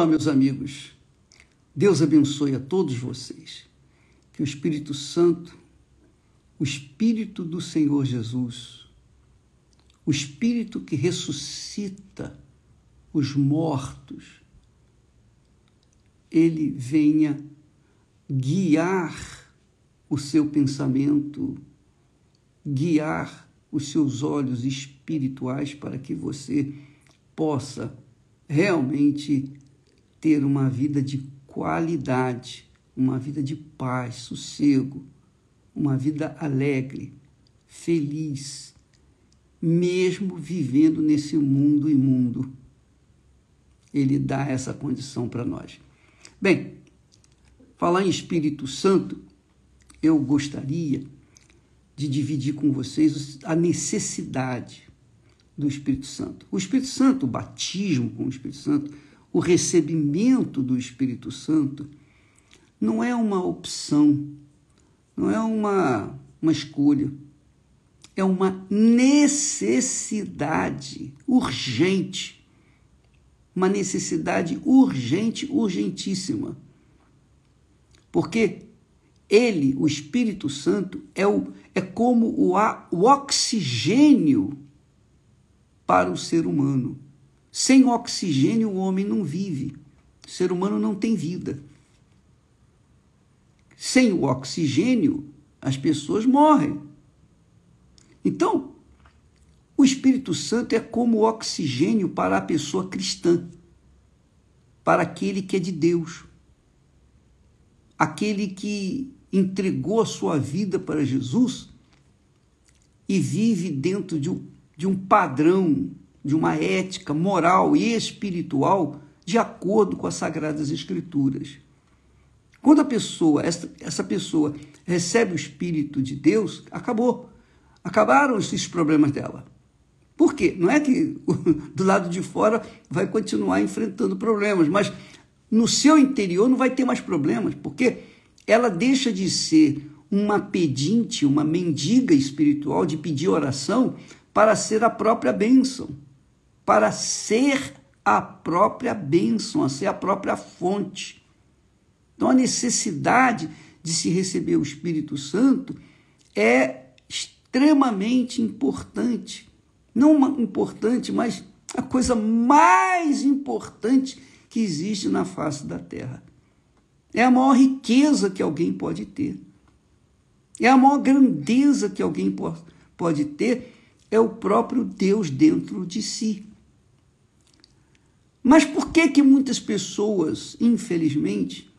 Olá, meus amigos. Deus abençoe a todos vocês. Que o Espírito Santo, o Espírito do Senhor Jesus, o Espírito que ressuscita os mortos, ele venha guiar o seu pensamento, guiar os seus olhos espirituais para que você possa realmente ter uma vida de qualidade, uma vida de paz, sossego, uma vida alegre, feliz, mesmo vivendo nesse mundo imundo. Ele dá essa condição para nós. Bem, falar em Espírito Santo, eu gostaria de dividir com vocês a necessidade do Espírito Santo. O Espírito Santo, o batismo com o Espírito Santo, o recebimento do Espírito Santo não é uma opção, não é uma, uma escolha, é uma necessidade urgente, uma necessidade urgente, urgentíssima. Porque ele, o Espírito Santo, é, o, é como o, o oxigênio para o ser humano. Sem oxigênio, o homem não vive. O ser humano não tem vida. Sem o oxigênio, as pessoas morrem. Então, o Espírito Santo é como o oxigênio para a pessoa cristã, para aquele que é de Deus, aquele que entregou a sua vida para Jesus e vive dentro de um, de um padrão de uma ética moral e espiritual de acordo com as sagradas escrituras. Quando a pessoa, essa, essa pessoa recebe o Espírito de Deus, acabou. Acabaram esses problemas dela. Por quê? Não é que do lado de fora vai continuar enfrentando problemas, mas no seu interior não vai ter mais problemas, porque ela deixa de ser uma pedinte, uma mendiga espiritual de pedir oração para ser a própria bênção para ser a própria bênção, a ser a própria fonte. Então, a necessidade de se receber o Espírito Santo é extremamente importante. Não importante, mas a coisa mais importante que existe na face da terra. É a maior riqueza que alguém pode ter. É a maior grandeza que alguém pode ter. É o próprio Deus dentro de si. Mas por que que muitas pessoas, infelizmente,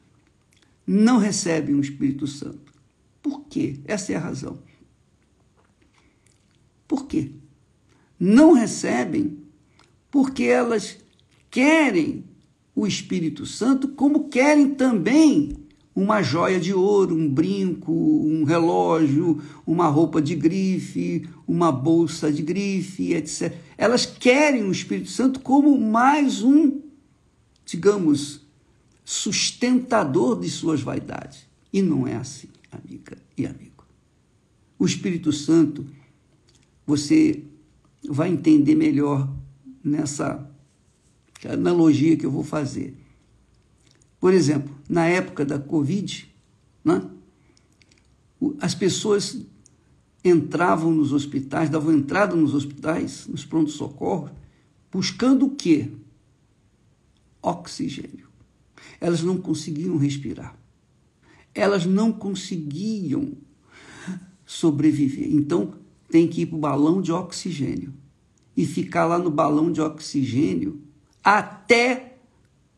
não recebem o Espírito Santo? Por quê? Essa é a razão. Por quê? Não recebem porque elas querem o Espírito Santo como querem também uma joia de ouro, um brinco, um relógio, uma roupa de grife, uma bolsa de grife, etc. Elas querem o Espírito Santo como mais um, digamos, sustentador de suas vaidades. E não é assim, amiga e amigo. O Espírito Santo, você vai entender melhor nessa analogia que eu vou fazer. Por exemplo, na época da Covid, né, as pessoas entravam nos hospitais, davam entrada nos hospitais, nos pronto-socorros, buscando o quê? Oxigênio. Elas não conseguiam respirar. Elas não conseguiam sobreviver. Então, tem que ir para o balão de oxigênio e ficar lá no balão de oxigênio até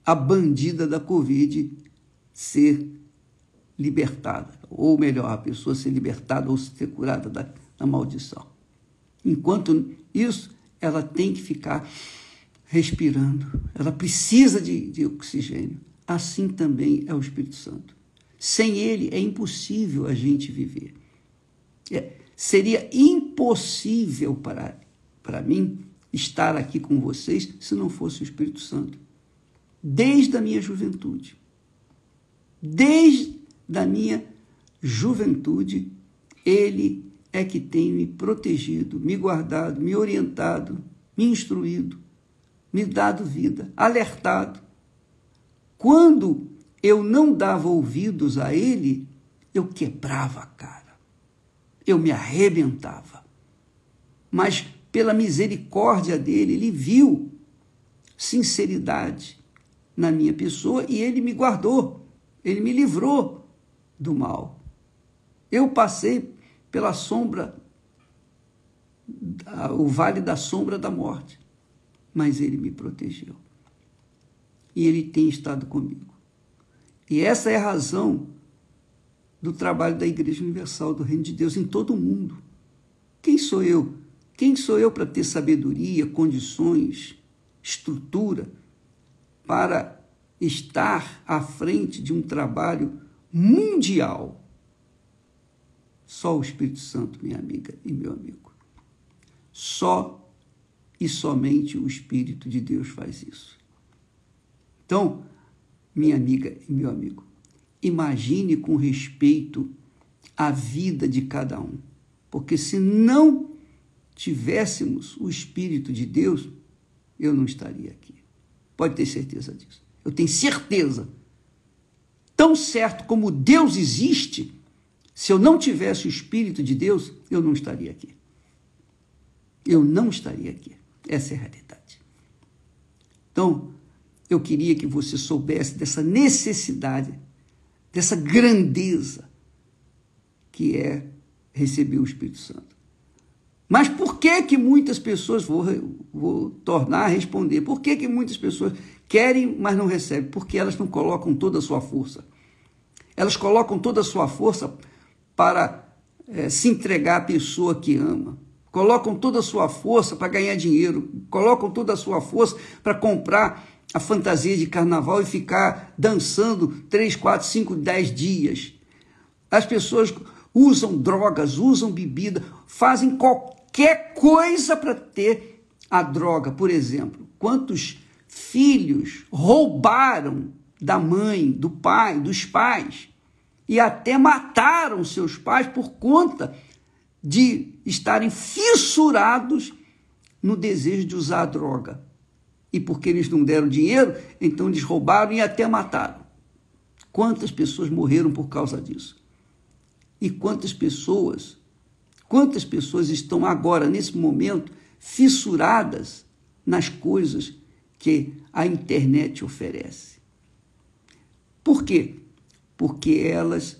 a bandida da Covid ser libertada, ou melhor, a pessoa ser libertada ou ser curada da, da maldição. Enquanto isso, ela tem que ficar respirando, ela precisa de, de oxigênio. Assim também é o Espírito Santo. Sem ele é impossível a gente viver. É, seria impossível para, para mim estar aqui com vocês se não fosse o Espírito Santo desde a minha juventude. Desde a minha juventude, Ele é que tem me protegido, me guardado, me orientado, me instruído, me dado vida, alertado, quando eu não dava ouvidos a ele, eu quebrava a cara, eu me arrebentava. Mas pela misericórdia dele, ele viu sinceridade na minha pessoa e ele me guardou, ele me livrou do mal. Eu passei pela sombra, o vale da sombra da morte, mas ele me protegeu. E ele tem estado comigo. E essa é a razão do trabalho da Igreja Universal do Reino de Deus em todo o mundo. Quem sou eu? Quem sou eu para ter sabedoria, condições, estrutura para estar à frente de um trabalho mundial? Só o Espírito Santo, minha amiga e meu amigo. Só e somente o Espírito de Deus faz isso. Então, minha amiga e meu amigo, imagine com respeito a vida de cada um. Porque se não tivéssemos o Espírito de Deus, eu não estaria aqui. Pode ter certeza disso. Eu tenho certeza. Tão certo como Deus existe, se eu não tivesse o Espírito de Deus, eu não estaria aqui. Eu não estaria aqui. Essa é a realidade. Então, eu queria que você soubesse dessa necessidade, dessa grandeza que é receber o Espírito Santo. Mas por que que muitas pessoas, vou, vou tornar a responder, por que que muitas pessoas querem, mas não recebem? Porque elas não colocam toda a sua força. Elas colocam toda a sua força para é, se entregar à pessoa que ama. Colocam toda a sua força para ganhar dinheiro. Colocam toda a sua força para comprar a fantasia de carnaval e ficar dançando três, quatro, cinco, dez dias. As pessoas usam drogas, usam bebida, fazem qualquer coisa para ter a droga. Por exemplo, quantos filhos roubaram da mãe, do pai, dos pais e até mataram seus pais por conta de estarem fissurados no desejo de usar a droga e porque eles não deram dinheiro, então eles roubaram e até mataram. Quantas pessoas morreram por causa disso? E quantas pessoas, quantas pessoas estão agora, nesse momento, fissuradas nas coisas que a internet oferece? Por quê? Porque elas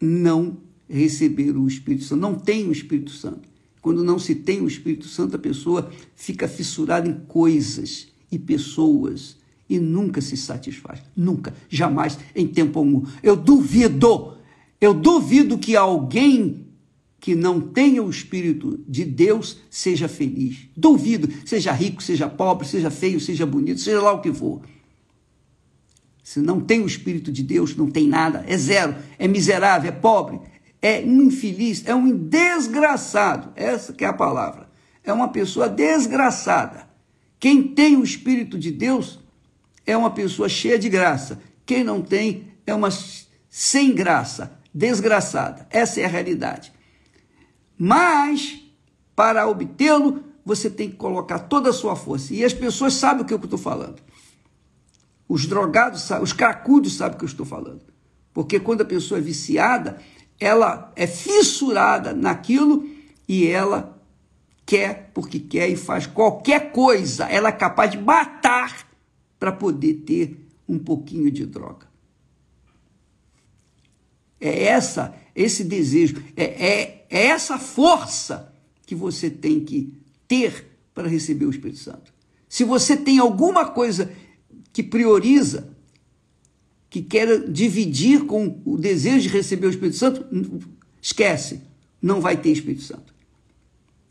não receberam o Espírito Santo, não têm o Espírito Santo. Quando não se tem o Espírito Santo, a pessoa fica fissurada em coisas e pessoas e nunca se satisfaz. Nunca, jamais, em tempo algum. Eu duvido, eu duvido que alguém que não tenha o Espírito de Deus seja feliz. Duvido, seja rico, seja pobre, seja feio, seja bonito, seja lá o que for. Se não tem o Espírito de Deus, não tem nada, é zero, é miserável, é pobre, é infeliz, é um desgraçado. Essa que é a palavra. É uma pessoa desgraçada. Quem tem o Espírito de Deus é uma pessoa cheia de graça. Quem não tem é uma sem graça, desgraçada. Essa é a realidade. Mas, para obtê-lo, você tem que colocar toda a sua força. E as pessoas sabem o que eu estou falando. Os drogados, os cracudos sabem o que eu estou falando. Porque quando a pessoa é viciada, ela é fissurada naquilo e ela quer porque quer e faz qualquer coisa. Ela é capaz de matar para poder ter um pouquinho de droga. É essa, esse desejo, é, é, é essa força que você tem que ter para receber o Espírito Santo. Se você tem alguma coisa que prioriza que quer dividir com o desejo de receber o Espírito Santo, esquece, não vai ter Espírito Santo.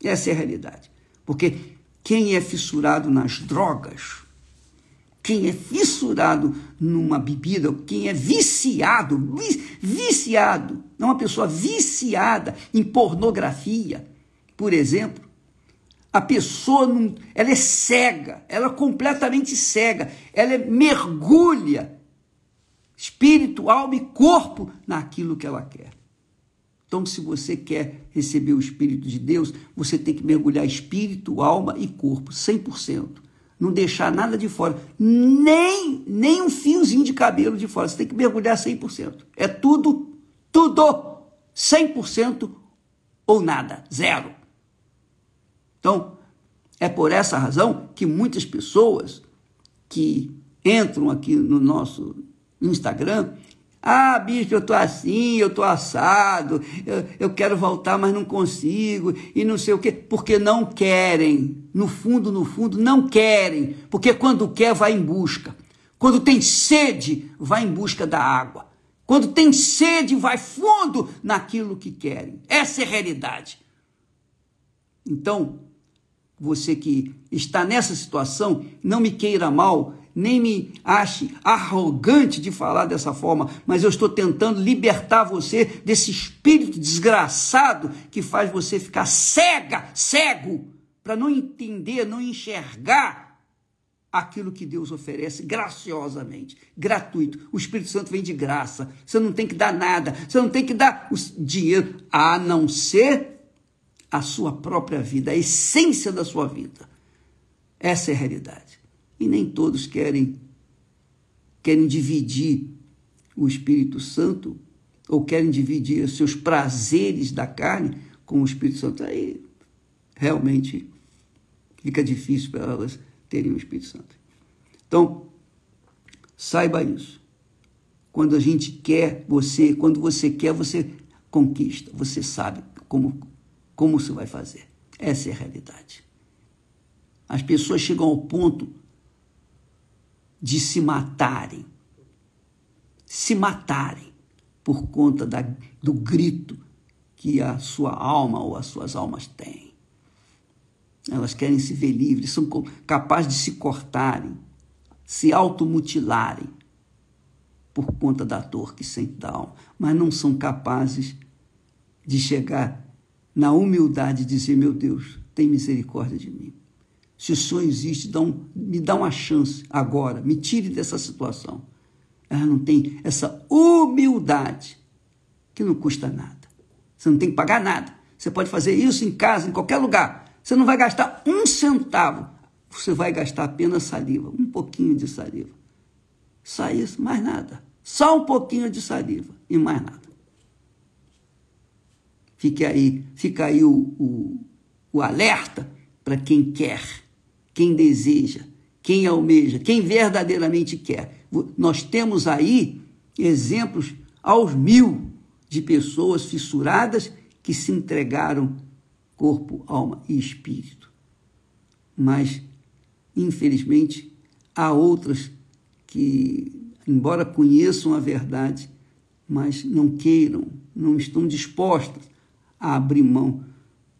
Essa é a realidade. Porque quem é fissurado nas drogas, quem é fissurado numa bebida, quem é viciado, viciado, não uma pessoa viciada em pornografia, por exemplo, a pessoa não, ela é cega, ela é completamente cega, ela é, mergulha espírito, alma e corpo naquilo que ela quer. Então, se você quer receber o Espírito de Deus, você tem que mergulhar espírito, alma e corpo, 100%. Não deixar nada de fora, nem, nem um fiozinho de cabelo de fora. Você tem que mergulhar 100%. É tudo, tudo, 100% ou nada, zero. Então, é por essa razão que muitas pessoas que entram aqui no nosso Instagram ah, bicho, eu tô assim, eu tô assado, eu, eu quero voltar, mas não consigo, e não sei o quê, porque não querem. No fundo, no fundo, não querem, porque quando quer, vai em busca. Quando tem sede, vai em busca da água. Quando tem sede, vai fundo naquilo que querem. Essa é a realidade. Então, você que está nessa situação, não me queira mal, nem me ache arrogante de falar dessa forma, mas eu estou tentando libertar você desse espírito desgraçado que faz você ficar cega, cego, para não entender, não enxergar aquilo que Deus oferece graciosamente, gratuito. O Espírito Santo vem de graça. Você não tem que dar nada, você não tem que dar o dinheiro, a não ser a sua própria vida, a essência da sua vida. Essa é a realidade. E nem todos querem querem dividir o Espírito Santo ou querem dividir os seus prazeres da carne com o Espírito Santo. Aí realmente fica difícil para elas terem o Espírito Santo. Então, saiba isso. Quando a gente quer você, quando você quer, você conquista. Você sabe como, como você vai fazer. Essa é a realidade. As pessoas chegam ao ponto de se matarem. Se matarem por conta da, do grito que a sua alma ou as suas almas têm. Elas querem se ver livres, são capazes de se cortarem, se automutilarem por conta da dor que sentem da alma, mas não são capazes de chegar na humildade e dizer: Meu Deus, tem misericórdia de mim. Se o Senhor existe, dá um, me dá uma chance agora, me tire dessa situação. Ela não tem essa humildade que não custa nada. Você não tem que pagar nada. Você pode fazer isso em casa, em qualquer lugar. Você não vai gastar um centavo. Você vai gastar apenas saliva, um pouquinho de saliva. Só isso, mais nada. Só um pouquinho de saliva e mais nada. Fique aí, fica aí o, o, o alerta para quem quer quem deseja, quem almeja, quem verdadeiramente quer. Nós temos aí exemplos aos mil de pessoas fissuradas que se entregaram corpo, alma e espírito. Mas, infelizmente, há outras que, embora conheçam a verdade, mas não queiram, não estão dispostas a abrir mão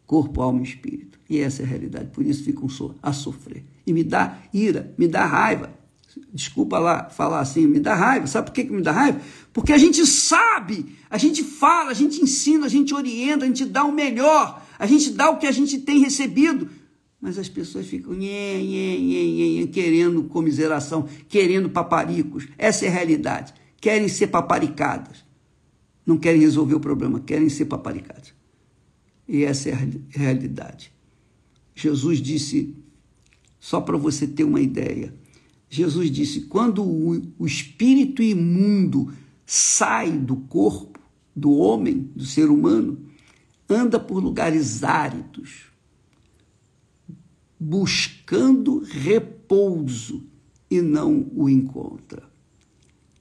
corpo, alma e espírito. E essa é a realidade, por isso ficam a sofrer. E me dá ira, me dá raiva. Desculpa lá falar assim, me dá raiva. Sabe por que, que me dá raiva? Porque a gente sabe, a gente fala, a gente ensina, a gente orienta, a gente dá o melhor, a gente dá o que a gente tem recebido. Mas as pessoas ficam nhê, nhê, nhê, nhê, querendo comiseração, querendo paparicos. Essa é a realidade. Querem ser paparicadas. Não querem resolver o problema, querem ser paparicadas. E essa é a realidade. Jesus disse, só para você ter uma ideia, Jesus disse: quando o, espírito imundo sai do corpo do homem, do ser humano, anda por lugares áridos, buscando repouso e não o encontra.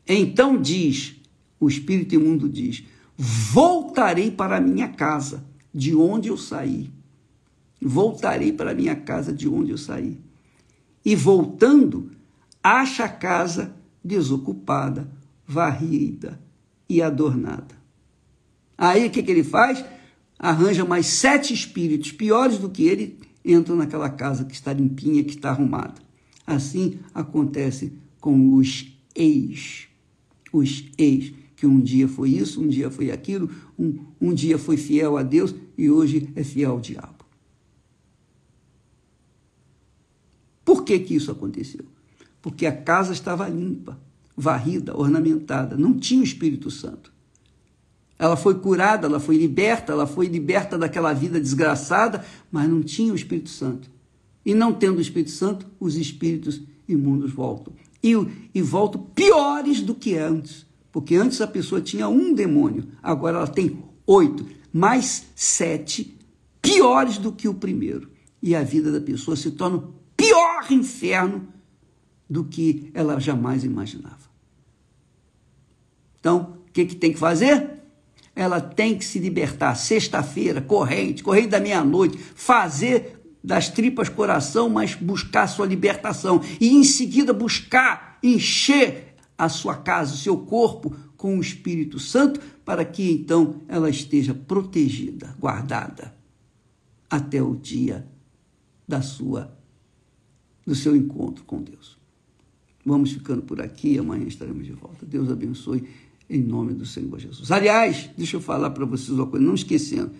Então diz, o espírito imundo diz: voltarei para a minha casa de onde eu saí. Voltarei para minha casa de onde eu saí. E voltando, acha a casa desocupada, varrida e adornada. Aí o que, que ele faz? Arranja mais sete espíritos piores do que ele, entram naquela casa que está limpinha, que está arrumada. Assim acontece com os ex. Os ex que um dia foi isso, um dia foi aquilo, um, um dia foi fiel a Deus e hoje é fiel ao diabo. Por que, que isso aconteceu? Porque a casa estava limpa, varrida, ornamentada, não tinha o Espírito Santo. Ela foi curada, ela foi liberta, ela foi liberta daquela vida desgraçada, mas não tinha o Espírito Santo. E não tendo o Espírito Santo, os espíritos imundos voltam. E, e voltam piores do que antes. Porque antes a pessoa tinha um demônio, agora ela tem oito, mais sete, piores do que o primeiro. E a vida da pessoa se torna pior inferno do que ela jamais imaginava. Então, o que, que tem que fazer? Ela tem que se libertar sexta-feira, corrente, corrente da meia-noite, fazer das tripas coração, mas buscar sua libertação. E em seguida buscar encher a sua casa, o seu corpo com o Espírito Santo, para que então ela esteja protegida, guardada até o dia da sua do seu encontro com Deus. Vamos ficando por aqui, amanhã estaremos de volta. Deus abençoe em nome do Senhor Jesus. Aliás, deixa eu falar para vocês uma coisa, não esquecendo,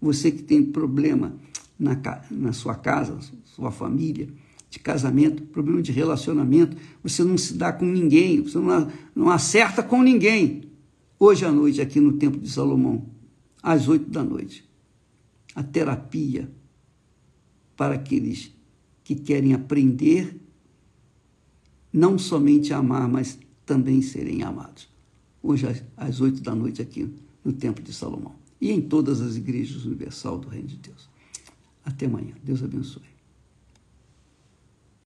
você que tem problema na, na sua casa, sua família, de casamento, problema de relacionamento, você não se dá com ninguém, você não, não acerta com ninguém. Hoje à noite, aqui no Templo de Salomão, às oito da noite, a terapia para aqueles que querem aprender não somente a amar, mas também serem amados. Hoje às oito da noite aqui no Templo de Salomão e em todas as igrejas universal do Reino de Deus. Até amanhã. Deus abençoe.